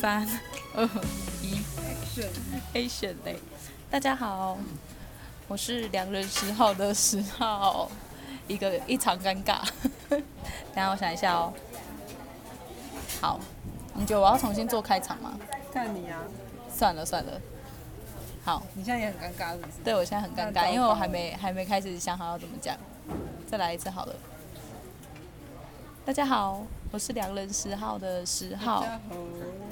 一 Action 嘞！大家好，我是良人十号的十号，一个一场尴尬。等下我想一下哦。好，你觉得我要重新做开场吗？看你啊。算了算了。好。你现在也很尴尬是不是？对，我现在很尴尬，因为我还没还没开始想好要怎么讲。再来一次好了。大家好，我是良人十号的十号。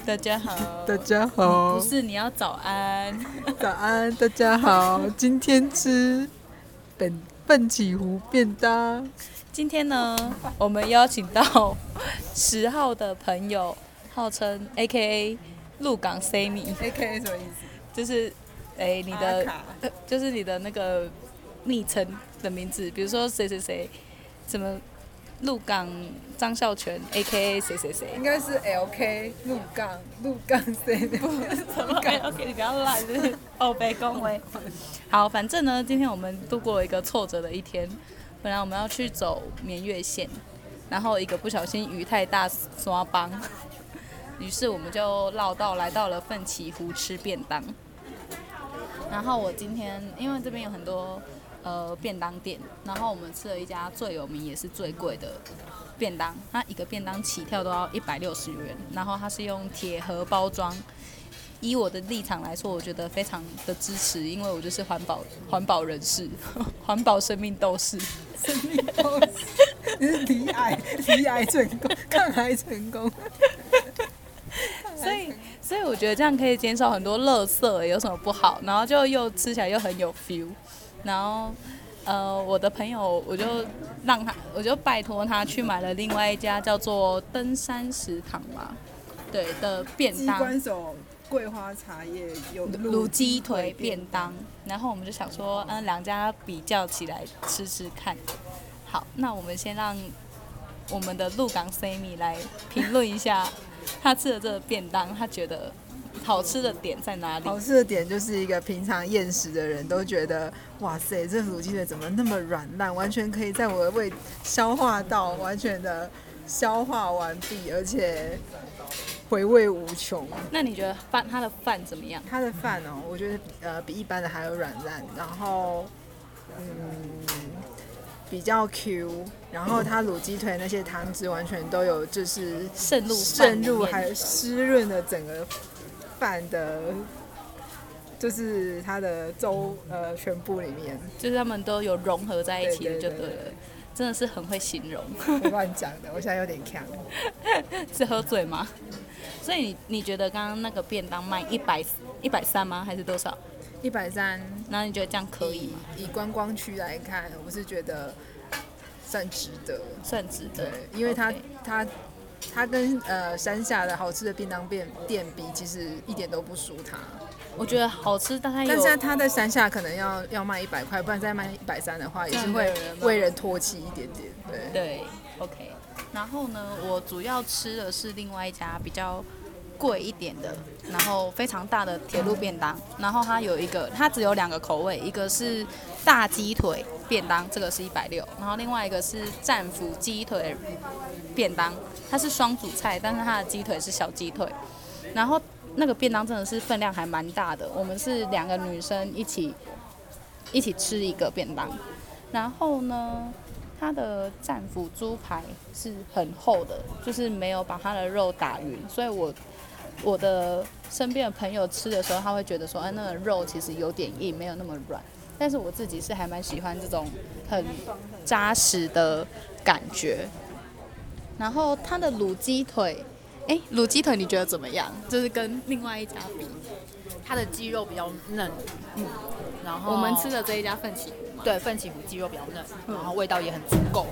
大家好。大家好。不是，你要早安。早安，大家好。今天吃本奋起湖便当。今天呢，我们邀请到十号的朋友，号称 AKA 鹿港 Sammy。AKA 什么意思？就是，哎，你的，就是你的那个昵称的名字，比如说谁谁谁，什么。鹿港张孝全，A.K.A. 谁谁谁？应该是 L.K. 鹿港鹿港谁？不是什么 L.K. 你不要赖，就 是哦，被恭维。好，反正呢，今天我们度过了一个挫折的一天。本来我们要去走绵月线，然后一个不小心雨太大刷帮，于是我们就绕道来到了奋起湖吃便当。然后我今天因为这边有很多。呃，便当店，然后我们吃了一家最有名也是最贵的便当，它一个便当起跳都要一百六十元，然后它是用铁盒包装。以我的立场来说，我觉得非常的支持，因为我就是环保 环保人士，环保生命斗士，生命斗士，你是离癌离癌成功，抗癌成功。所以所以我觉得这样可以减少很多垃圾，有什么不好？然后就又吃起来又很有 feel。然后，呃，我的朋友，我就让他，我就拜托他去买了另外一家叫做登山食堂嘛，对的便当。机关手桂花茶叶有卤鸡腿便当，然后我们就想说，嗯，两家比较起来吃吃看。好，那我们先让我们的鹿港 Sammy 来评论一下他吃的这个便当，他觉得。好吃的点在哪里？好吃的点就是一个平常厌食的人都觉得，哇塞，这卤鸡腿怎么那么软烂，完全可以在我的胃消化道完全的消化完毕，而且回味无穷。那你觉得饭它的饭怎么样？它的饭哦，我觉得呃比一般的还要软烂，然后嗯比较 Q，然后它卤鸡腿那些汤汁完全都有就是渗入渗入还有湿润的整个。饭的，就是它的粥呃全部里面，就是他们都有融合在一起的，就对了，对对对对，真的是很会形容。没乱讲的，我现在有点呛。是喝醉吗？所以你你觉得刚刚那个便当卖一百一百三吗？还是多少？一百三。那你觉得这样可以吗？以观光区来看，我是觉得算值得，算值得，对，因为它它。它跟呃山下的好吃的便当店店比，其实一点都不输它。我觉得好吃，但它但是它在山下可能要要卖一百块，不然再卖一百三的话，也是会为人唾弃一点点。对对，OK。然后呢，我主要吃的是另外一家比较贵一点的，然后非常大的铁路便当。然后它有一个，它只有两个口味，一个是大鸡腿便当，这个是一百六，然后另外一个是战斧鸡腿便当。它是双主菜，但是它的鸡腿是小鸡腿，然后那个便当真的是分量还蛮大的。我们是两个女生一起一起吃一个便当，然后呢，它的战斧猪排是很厚的，就是没有把它的肉打匀，所以我我的身边的朋友吃的时候，他会觉得说，哎，那个肉其实有点硬，没有那么软。但是我自己是还蛮喜欢这种很扎实的感觉。然后它的卤鸡腿，哎，卤鸡腿你觉得怎么样？就是跟另外一家比，它的鸡肉比较嫩，嗯，然后我们吃的这一家奋起湖，对，奋起湖鸡肉比较嫩，然后味道也很足够，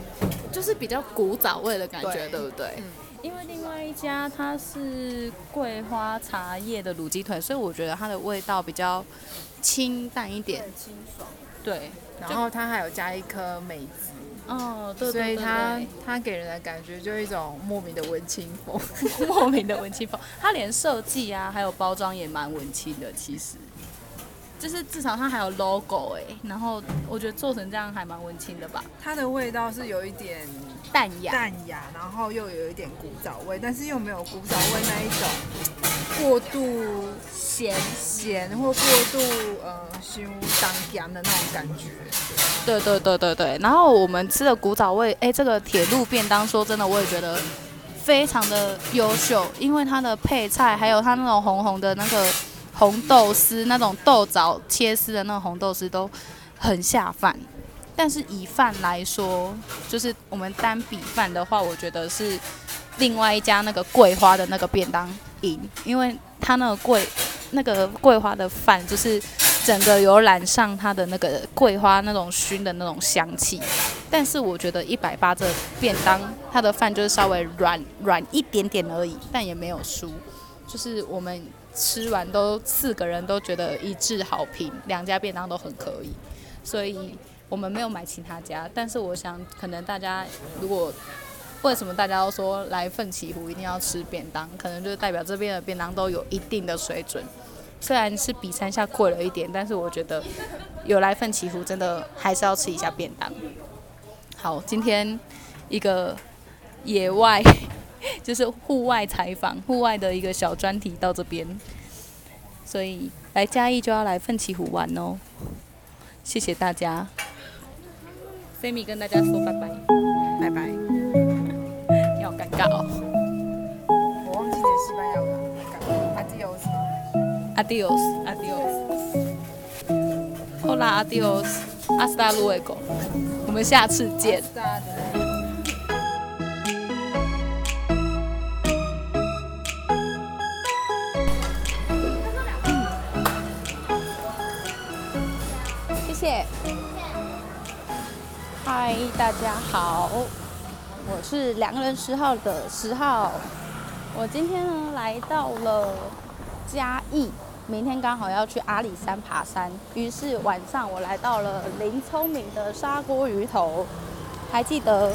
就是比较古早味的感觉，对，对不对？嗯，因为另外一家它是桂花茶叶的卤鸡腿，所以我觉得它的味道比较清淡一点，清爽，对，然后它还有加一颗梅子。哦，对，对，对，对，所以它它给人的感觉就一种莫名的文青风，莫名的文青风。它连设计啊，还有包装也蛮文青的，其实。就是至少它还有 logo 哎，然后我觉得做成这样还蛮温馨的吧。它的味道是有一点淡雅，淡雅，然后又有一点古早味，但是又没有古早味那一种过度咸咸或过度呃腥当咸的那种感觉。对对对对对。然后我们吃的古早味，哎，这个铁路便当，说真的，我也觉得非常的优秀，因为它的配菜还有它那种红红的那个。红豆丝那种豆枣切丝的那种红豆丝都很下饭，但是以饭来说，就是我们单比饭的话，我觉得是另外一家那个桂花的那个便当赢，因为它那个桂那个桂花的饭就是整个有染上它的那个桂花那种熏的那种香气，但是我觉得一百八这便当它的饭就是稍微软软一点点而已，但也没有输，就是我们。吃完都四个人都觉得一致好评，两家便当都很可以，所以我们没有买其他家。但是我想，可能大家如果为什么大家都说来奋起湖一定要吃便当，可能就代表这边的便当都有一定的水准。虽然是比山下贵了一点，但是我觉得有来奋起湖真的还是要吃一下便当。好，今天一个野外。就是户外采访，户外的一个小专题到这边，所以来嘉义就要来奋起湖玩哦。谢谢大家，菲米跟大家说拜拜，拜拜。你好尴尬哦。我忘记点西班牙文了。Adios，Adios，Adios，Hola，Adios，Hasta luego，我们下次见。嗨，大家好，我是两个人十号的十号。我今天呢来到了嘉义，明天刚好要去阿里山爬山，于是晚上我来到了林聪明的砂锅鱼头。还记得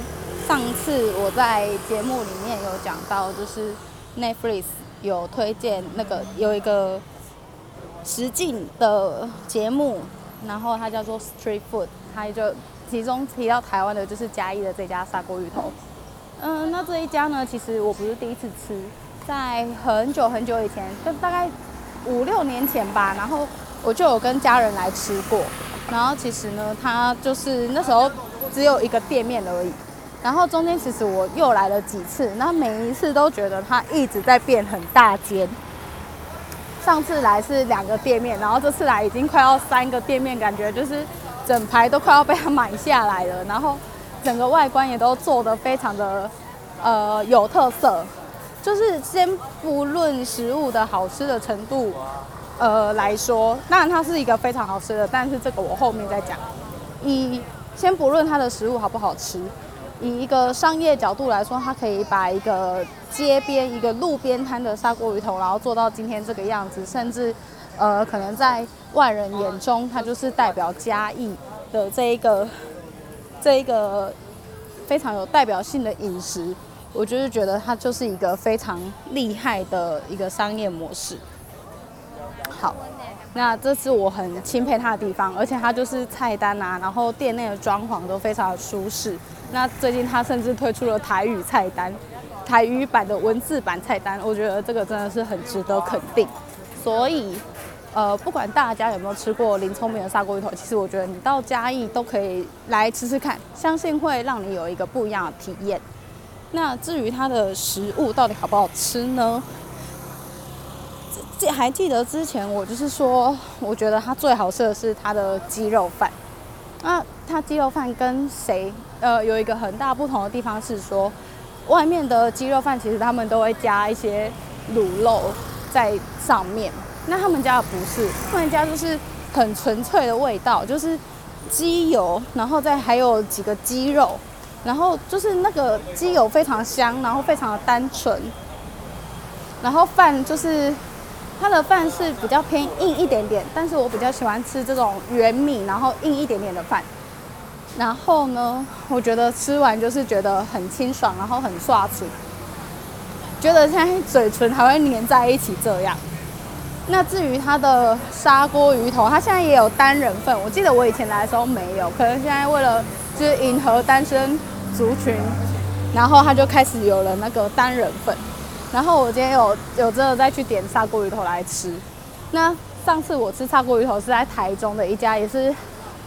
上次我在节目里面有讲到，就是 Netflix 有推荐那个有一个实境的节目。然后它叫做 Street Food，它就其中提到台湾的就是嘉义的这家砂锅鱼头。嗯，那这一家呢，其实我不是第一次吃，在很久很久以前，就大概五六年前吧，然后我就有跟家人来吃过。然后其实呢，它就是那时候只有一个店面而已。然后中间其实我又来了几次，那每一次都觉得它一直在变很大间。上次来是两个店面，然后这次来已经快要三个店面，感觉就是整排都快要被他买下来了。然后整个外观也都做得非常的呃有特色，就是先不论食物的好吃的程度呃来说，当然它是一个非常好吃的，但是这个我后面再讲。以先不论它的食物好不好吃。以一个商业角度来说，它可以把一个街边、一个路边摊的砂锅鱼头，然后做到今天这个样子，甚至，呃，可能在外人眼中，它就是代表嘉义的这一个、这一个非常有代表性的饮食。我就是觉得它就是一个非常厉害的一个商业模式。好。那这是我很钦佩他的地方，而且他就是菜单啊，然后店内的装潢都非常的舒适。那最近他甚至推出了台语菜单，台语版的文字版菜单，我觉得这个真的是很值得肯定。所以，呃，不管大家有没有吃过林聪明的砂锅鱼头，其实我觉得你到嘉义都可以来吃吃看，相信会让你有一个不一样的体验。那至于它的食物到底好不好吃呢？记还记得之前我就是说，我觉得它最好吃的是它的鸡肉饭。那它鸡肉饭跟谁呃有一个很大不同的地方是说，外面的鸡肉饭其实他们都会加一些卤肉在上面，那他们家的不是，他们家就是很纯粹的味道，就是鸡油，然后再还有几个鸡肉，然后就是那个鸡油非常香，然后非常的单纯，然后饭就是。它的饭是比较偏硬一点点，但是我比较喜欢吃这种圆米，然后硬一点点的饭。然后呢，我觉得吃完就是觉得很清爽，然后很刷嘴，觉得现在嘴唇还会粘在一起这样。那至于它的砂锅鱼头，它现在也有单人份。我记得我以前来的时候没有，可能现在为了就是迎合单身族群，然后它就开始有了那个单人份。然后我今天有有真的再去点砂锅鱼头来吃。那上次我吃砂锅鱼头是在台中的一家，也是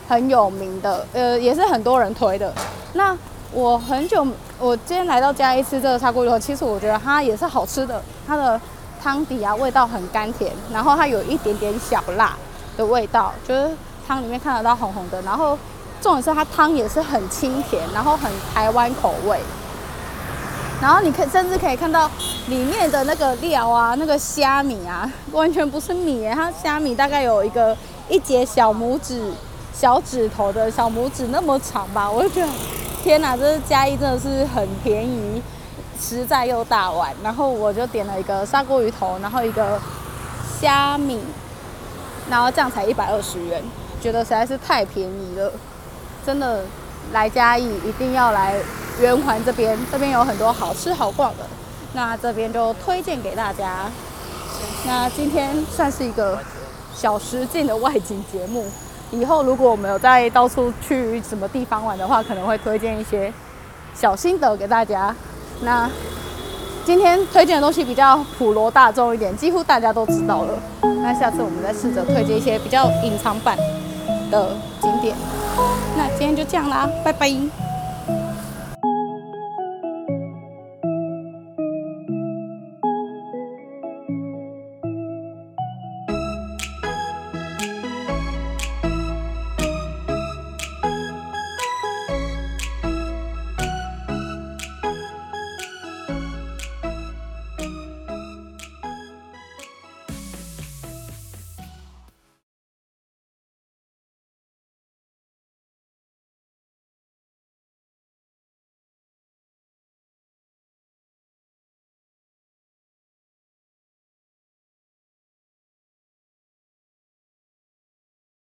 很有名的，呃，也是很多人推的。那我很久，我今天来到嘉义吃这个砂锅鱼头，其实我觉得它也是好吃的。它的汤底啊，味道很甘甜，然后它有一点点小辣的味道，就是汤里面看得到红红的。然后重点是它汤也是很清甜，然后很台湾口味。然后你可甚至可以看到里面的那个料啊，那个虾米啊，完全不是米耶，它虾米大概有一个一节小拇指、小指头的小拇指那么长吧，我就觉得。天呐，这是嘉义真的是很便宜，实在又大碗。然后我就点了一个砂锅鱼头，然后一个虾米，然后这样才一百二十元，觉得实在是太便宜了。真的来嘉义一定要来圆环这边，这边有很多好吃好逛的。那这边就推荐给大家。那今天算是一个小实境的外景节目。以后如果我们有再到处去什么地方玩的话，可能会推荐一些小心得给大家。那今天推荐的东西比较普罗大众一点，几乎大家都知道了。那下次我们再试着推荐一些比较隐藏版的景点。那今天就这样啦，拜拜。